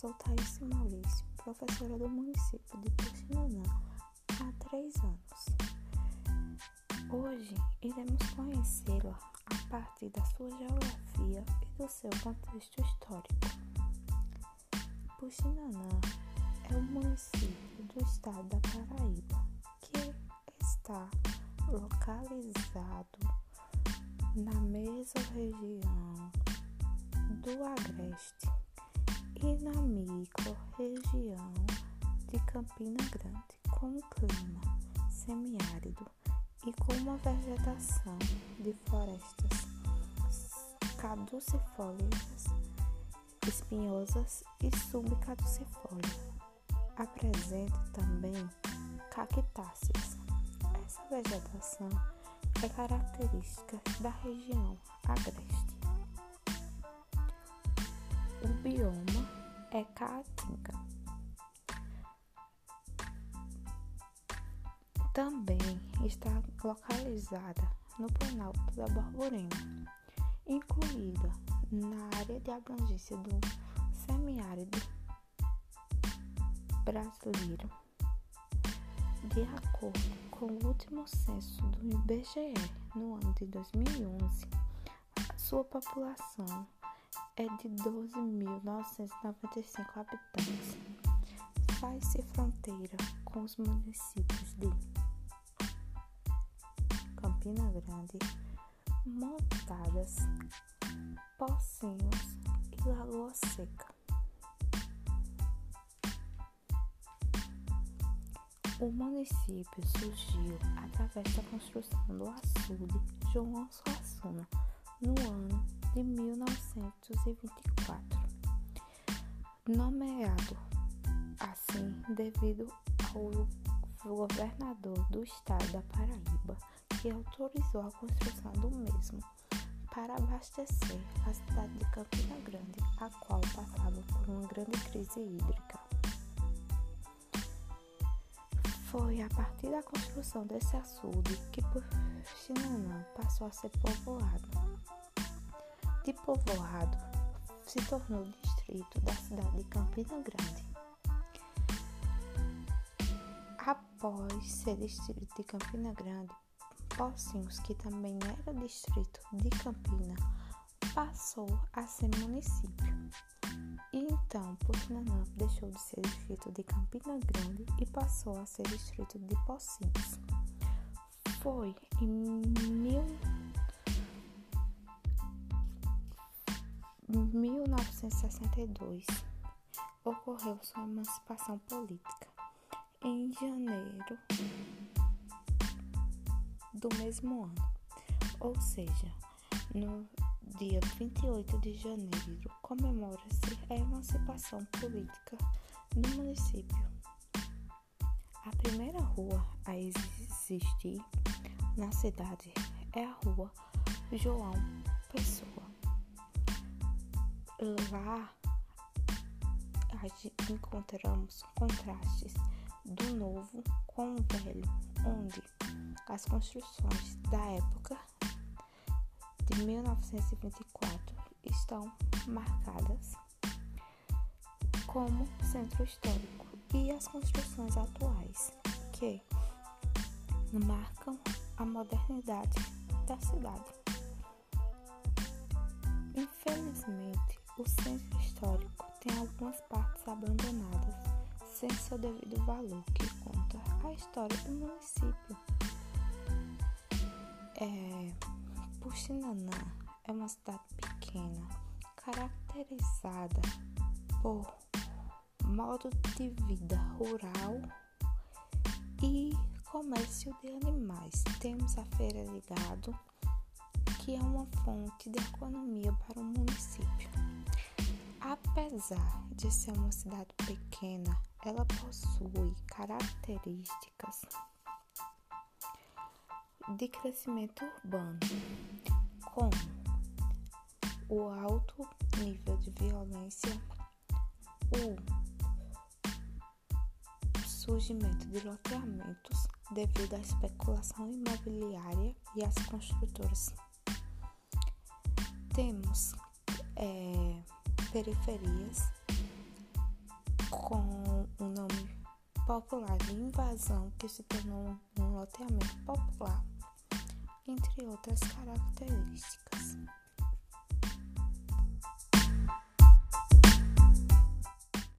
sou Thaís Maurício, professora do município de Puxinanã há três anos. Hoje iremos conhecê-la a partir da sua geografia e do seu contexto histórico. Puxinanã é um município do estado da Paraíba que está localizado na mesorregião do Agreste e na micro-região de Campina Grande, com um clima semiárido e com uma vegetação de florestas caducifólias, espinhosas e subcaducifólias. Apresenta também cactáceas. Essa vegetação é característica da região agreste. O bioma é caatinga. Também está localizada no Planalto da Borborema, incluída na área de abrangência do semiárido brasileiro. De acordo com o último censo do IBGE, no ano de 2011, a sua população é de 12.995 habitantes. Faz-se fronteira com os municípios de Campina Grande, Montadas, Pocinhos e Lagoa Seca. O município surgiu através da construção do açude João Suassuna no ano de 1924, nomeado assim devido ao governador do estado da Paraíba, que autorizou a construção do mesmo para abastecer a cidade de Campina Grande, a qual passava por uma grande crise hídrica. Foi a partir da construção desse açude que Puxinanã passou a ser povoado de povoado se tornou distrito da cidade de Campina Grande. Após ser distrito de Campina Grande, Pocinhos, que também era distrito de Campina, passou a ser município. E então, Puxinanã deixou de ser distrito de Campina Grande e passou a ser distrito de Pocinhos. Foi em mil 1962 ocorreu sua emancipação política. Em janeiro do mesmo ano, ou seja, no dia 28 de janeiro, comemora-se a emancipação política no município. A primeira rua a existir na cidade é a Rua João Pessoa Lá encontramos contrastes do novo com o velho, onde as construções da época de 1924 estão marcadas como centro histórico e as construções atuais que marcam a modernidade da cidade. O centro histórico tem algumas partes abandonadas, sem seu devido valor, que conta a história do município. É, Puxinanã é uma cidade pequena, caracterizada por modo de vida rural e comércio de animais. Temos a feira de gado, que é uma fonte de economia para o município. Apesar de ser uma cidade pequena, ela possui características de crescimento urbano, como o alto nível de violência, o surgimento de loteamentos devido à especulação imobiliária e às construtoras. Temos é, periferias, com o nome popular de invasão, que se tornou um loteamento popular, entre outras características.